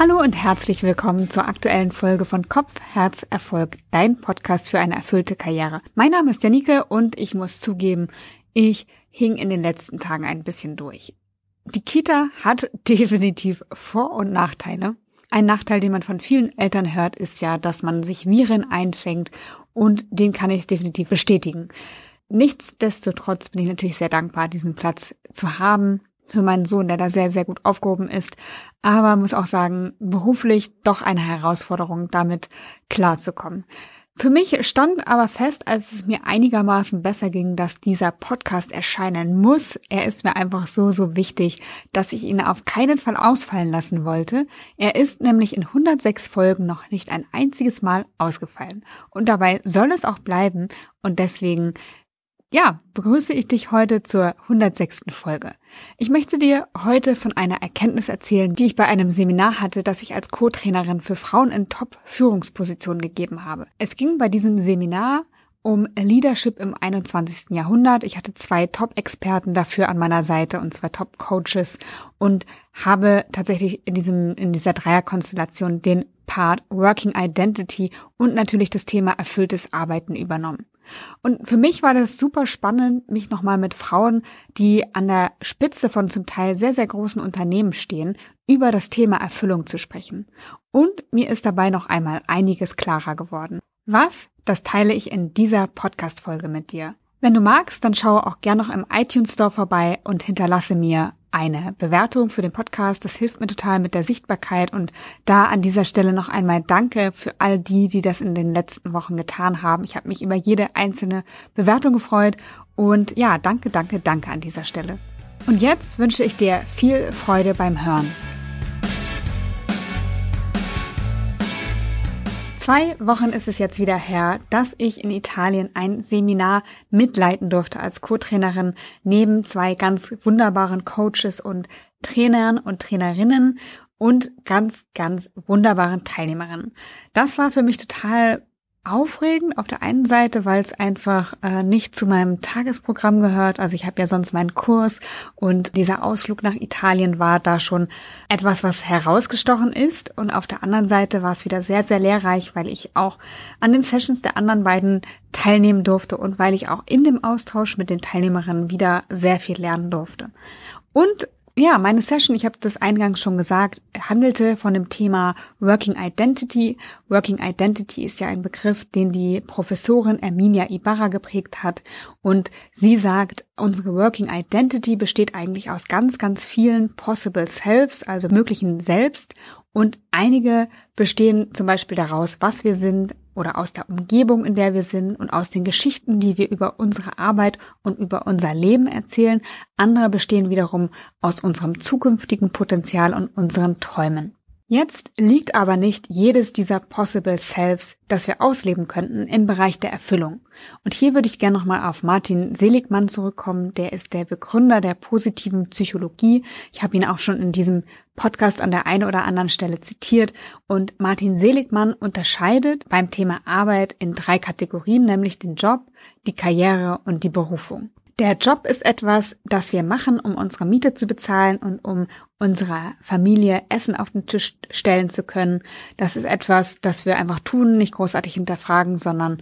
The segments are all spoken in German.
Hallo und herzlich willkommen zur aktuellen Folge von Kopf, Herz, Erfolg, dein Podcast für eine erfüllte Karriere. Mein Name ist Janike und ich muss zugeben, ich hing in den letzten Tagen ein bisschen durch. Die Kita hat definitiv Vor- und Nachteile. Ein Nachteil, den man von vielen Eltern hört, ist ja, dass man sich Viren einfängt und den kann ich definitiv bestätigen. Nichtsdestotrotz bin ich natürlich sehr dankbar, diesen Platz zu haben für meinen Sohn, der da sehr, sehr gut aufgehoben ist. Aber muss auch sagen, beruflich doch eine Herausforderung, damit klarzukommen. Für mich stand aber fest, als es mir einigermaßen besser ging, dass dieser Podcast erscheinen muss. Er ist mir einfach so, so wichtig, dass ich ihn auf keinen Fall ausfallen lassen wollte. Er ist nämlich in 106 Folgen noch nicht ein einziges Mal ausgefallen. Und dabei soll es auch bleiben. Und deswegen ja, begrüße ich dich heute zur 106. Folge. Ich möchte dir heute von einer Erkenntnis erzählen, die ich bei einem Seminar hatte, das ich als Co-Trainerin für Frauen in Top-Führungspositionen gegeben habe. Es ging bei diesem Seminar um Leadership im 21. Jahrhundert. Ich hatte zwei Top-Experten dafür an meiner Seite und zwei Top-Coaches und habe tatsächlich in diesem, in dieser Dreierkonstellation den Part Working Identity und natürlich das Thema erfülltes Arbeiten übernommen. Und für mich war das super spannend, mich nochmal mit Frauen, die an der Spitze von zum Teil sehr, sehr großen Unternehmen stehen, über das Thema Erfüllung zu sprechen. Und mir ist dabei noch einmal einiges klarer geworden. Was? Das teile ich in dieser Podcast-Folge mit dir. Wenn du magst, dann schaue auch gern noch im iTunes Store vorbei und hinterlasse mir eine Bewertung für den Podcast. Das hilft mir total mit der Sichtbarkeit und da an dieser Stelle noch einmal Danke für all die, die das in den letzten Wochen getan haben. Ich habe mich über jede einzelne Bewertung gefreut und ja, danke, danke, danke an dieser Stelle. Und jetzt wünsche ich dir viel Freude beim Hören. Zwei Wochen ist es jetzt wieder her, dass ich in Italien ein Seminar mitleiten durfte als Co-Trainerin neben zwei ganz wunderbaren Coaches und Trainern und Trainerinnen und ganz, ganz wunderbaren Teilnehmerinnen. Das war für mich total aufregend auf der einen Seite, weil es einfach äh, nicht zu meinem Tagesprogramm gehört. Also ich habe ja sonst meinen Kurs und dieser Ausflug nach Italien war da schon etwas, was herausgestochen ist. Und auf der anderen Seite war es wieder sehr, sehr lehrreich, weil ich auch an den Sessions der anderen beiden teilnehmen durfte und weil ich auch in dem Austausch mit den Teilnehmerinnen wieder sehr viel lernen durfte. Und ja, meine Session, ich habe das eingangs schon gesagt, handelte von dem Thema Working Identity. Working Identity ist ja ein Begriff, den die Professorin Erminia Ibarra geprägt hat. Und sie sagt, unsere Working Identity besteht eigentlich aus ganz, ganz vielen Possible Selves, also möglichen Selbst. Und einige bestehen zum Beispiel daraus, was wir sind, oder aus der Umgebung, in der wir sind und aus den Geschichten, die wir über unsere Arbeit und über unser Leben erzählen. Andere bestehen wiederum aus unserem zukünftigen Potenzial und unseren Träumen. Jetzt liegt aber nicht jedes dieser Possible Selves, das wir ausleben könnten, im Bereich der Erfüllung. Und hier würde ich gerne nochmal auf Martin Seligmann zurückkommen. Der ist der Begründer der positiven Psychologie. Ich habe ihn auch schon in diesem Podcast an der einen oder anderen Stelle zitiert. Und Martin Seligmann unterscheidet beim Thema Arbeit in drei Kategorien, nämlich den Job, die Karriere und die Berufung. Der Job ist etwas, das wir machen, um unsere Miete zu bezahlen und um unserer Familie Essen auf den Tisch stellen zu können. Das ist etwas, das wir einfach tun, nicht großartig hinterfragen, sondern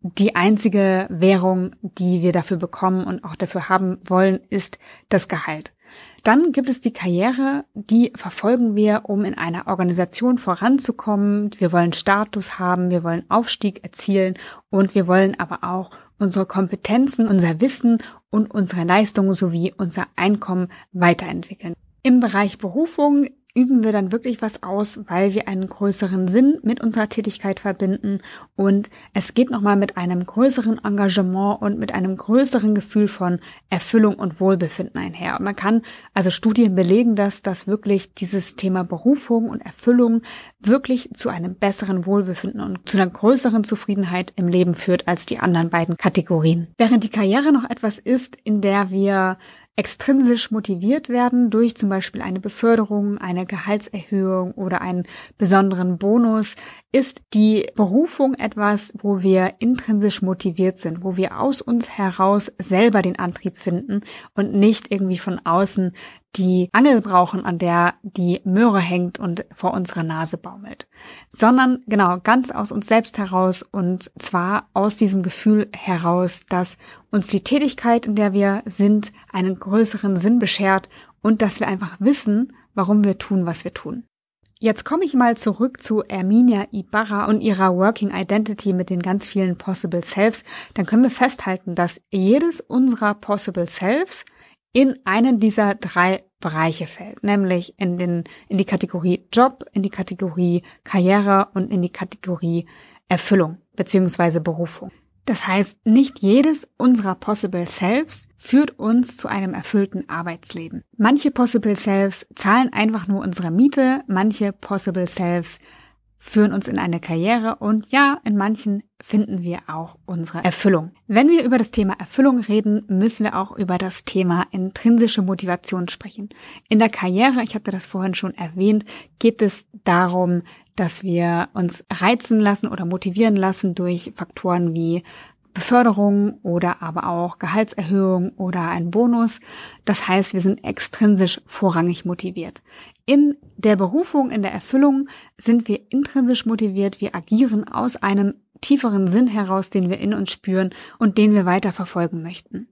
die einzige Währung, die wir dafür bekommen und auch dafür haben wollen, ist das Gehalt. Dann gibt es die Karriere, die verfolgen wir, um in einer Organisation voranzukommen. Wir wollen Status haben, wir wollen Aufstieg erzielen und wir wollen aber auch unsere Kompetenzen, unser Wissen und unsere Leistungen sowie unser Einkommen weiterentwickeln. Im Bereich Berufung üben wir dann wirklich was aus, weil wir einen größeren Sinn mit unserer Tätigkeit verbinden und es geht nochmal mit einem größeren Engagement und mit einem größeren Gefühl von Erfüllung und Wohlbefinden einher. Und man kann, also Studien belegen das, dass wirklich dieses Thema Berufung und Erfüllung wirklich zu einem besseren Wohlbefinden und zu einer größeren Zufriedenheit im Leben führt als die anderen beiden Kategorien. Während die Karriere noch etwas ist, in der wir extrinsisch motiviert werden durch zum Beispiel eine Beförderung, eine Gehaltserhöhung oder einen besonderen Bonus, ist die Berufung etwas, wo wir intrinsisch motiviert sind, wo wir aus uns heraus selber den Antrieb finden und nicht irgendwie von außen die Angel brauchen, an der die Möhre hängt und vor unserer Nase baumelt, sondern genau ganz aus uns selbst heraus und zwar aus diesem Gefühl heraus, dass uns die Tätigkeit, in der wir sind, einen größeren Sinn beschert und dass wir einfach wissen, warum wir tun, was wir tun. Jetzt komme ich mal zurück zu Erminia Ibarra und ihrer Working Identity mit den ganz vielen Possible Selves. Dann können wir festhalten, dass jedes unserer Possible Selves in einen dieser drei Bereiche fällt, nämlich in den, in die Kategorie Job, in die Kategorie Karriere und in die Kategorie Erfüllung beziehungsweise Berufung. Das heißt, nicht jedes unserer Possible Selves führt uns zu einem erfüllten Arbeitsleben. Manche Possible Selves zahlen einfach nur unsere Miete, manche Possible Selves führen uns in eine Karriere und ja, in manchen finden wir auch unsere Erfüllung. Wenn wir über das Thema Erfüllung reden, müssen wir auch über das Thema intrinsische Motivation sprechen. In der Karriere, ich hatte das vorhin schon erwähnt, geht es darum, dass wir uns reizen lassen oder motivieren lassen durch Faktoren wie Beförderung oder aber auch Gehaltserhöhung oder ein Bonus. Das heißt, wir sind extrinsisch vorrangig motiviert. In der Berufung, in der Erfüllung sind wir intrinsisch motiviert. Wir agieren aus einem tieferen Sinn heraus, den wir in uns spüren und den wir weiter verfolgen möchten.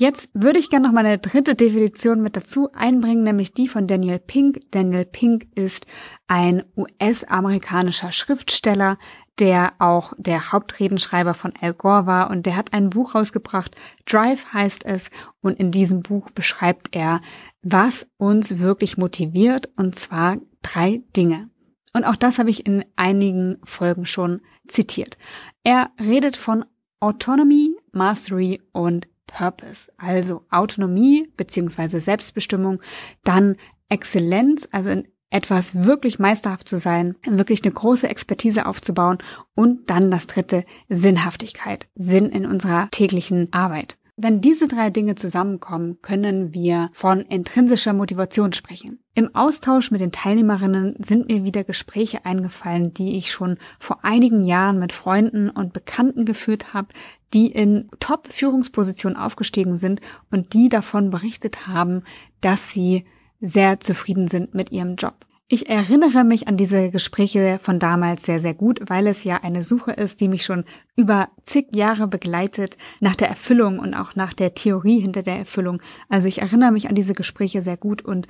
Jetzt würde ich gerne noch mal eine dritte Definition mit dazu einbringen, nämlich die von Daniel Pink. Daniel Pink ist ein US-amerikanischer Schriftsteller, der auch der Hauptredenschreiber von Al Gore war und der hat ein Buch rausgebracht, Drive heißt es, und in diesem Buch beschreibt er, was uns wirklich motiviert, und zwar drei Dinge. Und auch das habe ich in einigen Folgen schon zitiert. Er redet von Autonomy, Mastery und Purpose, also Autonomie beziehungsweise Selbstbestimmung, dann Exzellenz, also in etwas wirklich meisterhaft zu sein, wirklich eine große Expertise aufzubauen und dann das dritte Sinnhaftigkeit, Sinn in unserer täglichen Arbeit. Wenn diese drei Dinge zusammenkommen, können wir von intrinsischer Motivation sprechen. Im Austausch mit den Teilnehmerinnen sind mir wieder Gespräche eingefallen, die ich schon vor einigen Jahren mit Freunden und Bekannten geführt habe, die in Top-Führungspositionen aufgestiegen sind und die davon berichtet haben, dass sie sehr zufrieden sind mit ihrem Job. Ich erinnere mich an diese Gespräche von damals sehr, sehr gut, weil es ja eine Suche ist, die mich schon über zig Jahre begleitet nach der Erfüllung und auch nach der Theorie hinter der Erfüllung. Also ich erinnere mich an diese Gespräche sehr gut und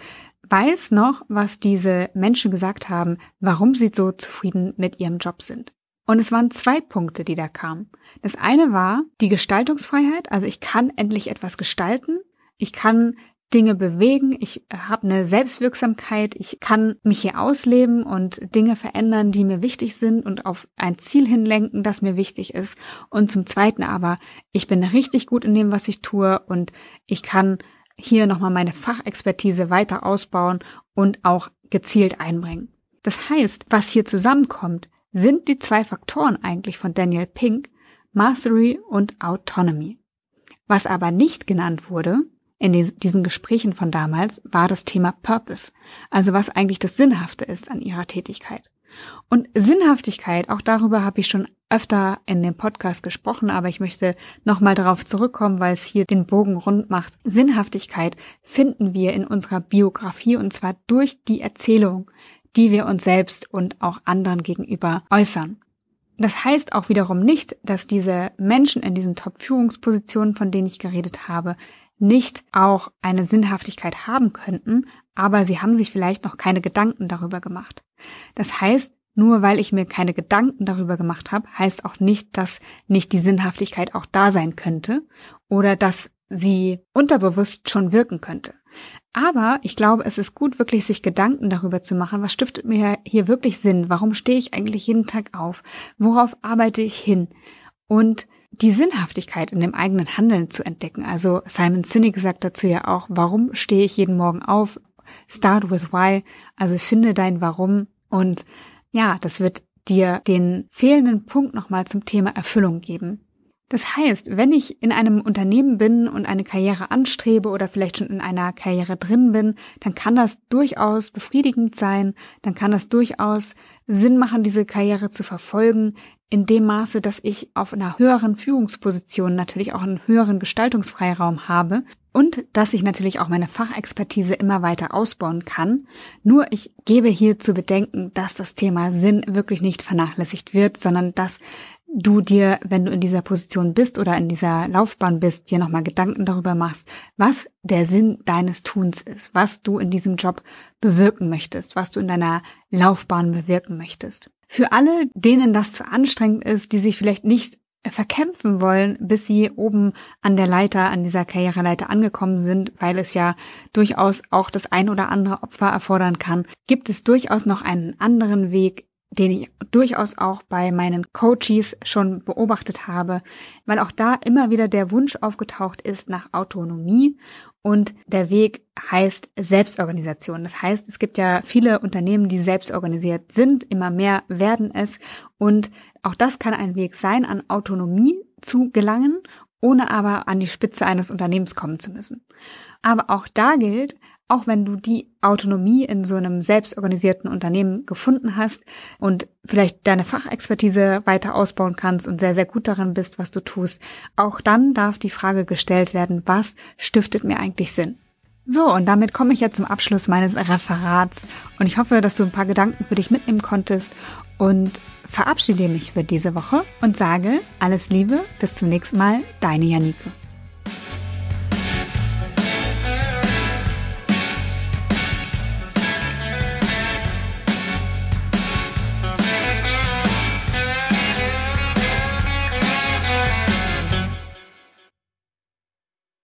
weiß noch, was diese Menschen gesagt haben, warum sie so zufrieden mit ihrem Job sind. Und es waren zwei Punkte, die da kamen. Das eine war die Gestaltungsfreiheit, also ich kann endlich etwas gestalten. Ich kann Dinge bewegen, ich habe eine Selbstwirksamkeit, ich kann mich hier ausleben und Dinge verändern, die mir wichtig sind und auf ein Ziel hinlenken, das mir wichtig ist. Und zum Zweiten aber, ich bin richtig gut in dem, was ich tue und ich kann hier nochmal meine Fachexpertise weiter ausbauen und auch gezielt einbringen. Das heißt, was hier zusammenkommt, sind die zwei Faktoren eigentlich von Daniel Pink, Mastery und Autonomy. Was aber nicht genannt wurde, in diesen Gesprächen von damals war das Thema Purpose, also was eigentlich das Sinnhafte ist an ihrer Tätigkeit. Und Sinnhaftigkeit, auch darüber habe ich schon öfter in dem Podcast gesprochen, aber ich möchte nochmal darauf zurückkommen, weil es hier den Bogen rund macht. Sinnhaftigkeit finden wir in unserer Biografie und zwar durch die Erzählung, die wir uns selbst und auch anderen gegenüber äußern. Das heißt auch wiederum nicht, dass diese Menschen in diesen Top-Führungspositionen, von denen ich geredet habe, nicht auch eine Sinnhaftigkeit haben könnten, aber sie haben sich vielleicht noch keine Gedanken darüber gemacht. Das heißt, nur weil ich mir keine Gedanken darüber gemacht habe, heißt auch nicht, dass nicht die Sinnhaftigkeit auch da sein könnte oder dass sie unterbewusst schon wirken könnte. Aber ich glaube, es ist gut, wirklich sich Gedanken darüber zu machen, was stiftet mir hier wirklich Sinn? Warum stehe ich eigentlich jeden Tag auf? Worauf arbeite ich hin? Und die Sinnhaftigkeit in dem eigenen Handeln zu entdecken. Also Simon Sinek sagt dazu ja auch, warum stehe ich jeden Morgen auf? Start with why. Also finde dein Warum. Und ja, das wird dir den fehlenden Punkt nochmal zum Thema Erfüllung geben. Das heißt, wenn ich in einem Unternehmen bin und eine Karriere anstrebe oder vielleicht schon in einer Karriere drin bin, dann kann das durchaus befriedigend sein, dann kann das durchaus Sinn machen, diese Karriere zu verfolgen. in dem Maße, dass ich auf einer höheren Führungsposition natürlich auch einen höheren Gestaltungsfreiraum habe und dass ich natürlich auch meine Fachexpertise immer weiter ausbauen kann. Nur ich gebe hier zu bedenken, dass das Thema Sinn wirklich nicht vernachlässigt wird, sondern dass du dir, wenn du in dieser Position bist oder in dieser Laufbahn bist, dir nochmal Gedanken darüber machst, was der Sinn deines Tuns ist, was du in diesem Job bewirken möchtest, was du in deiner Laufbahn bewirken möchtest. Für alle, denen das zu anstrengend ist, die sich vielleicht nicht verkämpfen wollen, bis sie oben an der Leiter, an dieser Karriereleiter angekommen sind, weil es ja durchaus auch das ein oder andere Opfer erfordern kann, gibt es durchaus noch einen anderen Weg, den ich durchaus auch bei meinen Coaches schon beobachtet habe, weil auch da immer wieder der Wunsch aufgetaucht ist nach Autonomie und der Weg heißt Selbstorganisation. Das heißt, es gibt ja viele Unternehmen, die selbstorganisiert sind, immer mehr werden es und auch das kann ein Weg sein, an Autonomie zu gelangen, ohne aber an die Spitze eines Unternehmens kommen zu müssen. Aber auch da gilt, auch wenn du die Autonomie in so einem selbstorganisierten Unternehmen gefunden hast und vielleicht deine Fachexpertise weiter ausbauen kannst und sehr, sehr gut daran bist, was du tust, auch dann darf die Frage gestellt werden, was stiftet mir eigentlich Sinn? So, und damit komme ich jetzt zum Abschluss meines Referats und ich hoffe, dass du ein paar Gedanken für dich mitnehmen konntest und verabschiede mich für diese Woche und sage alles Liebe, bis zum nächsten Mal, deine Janike.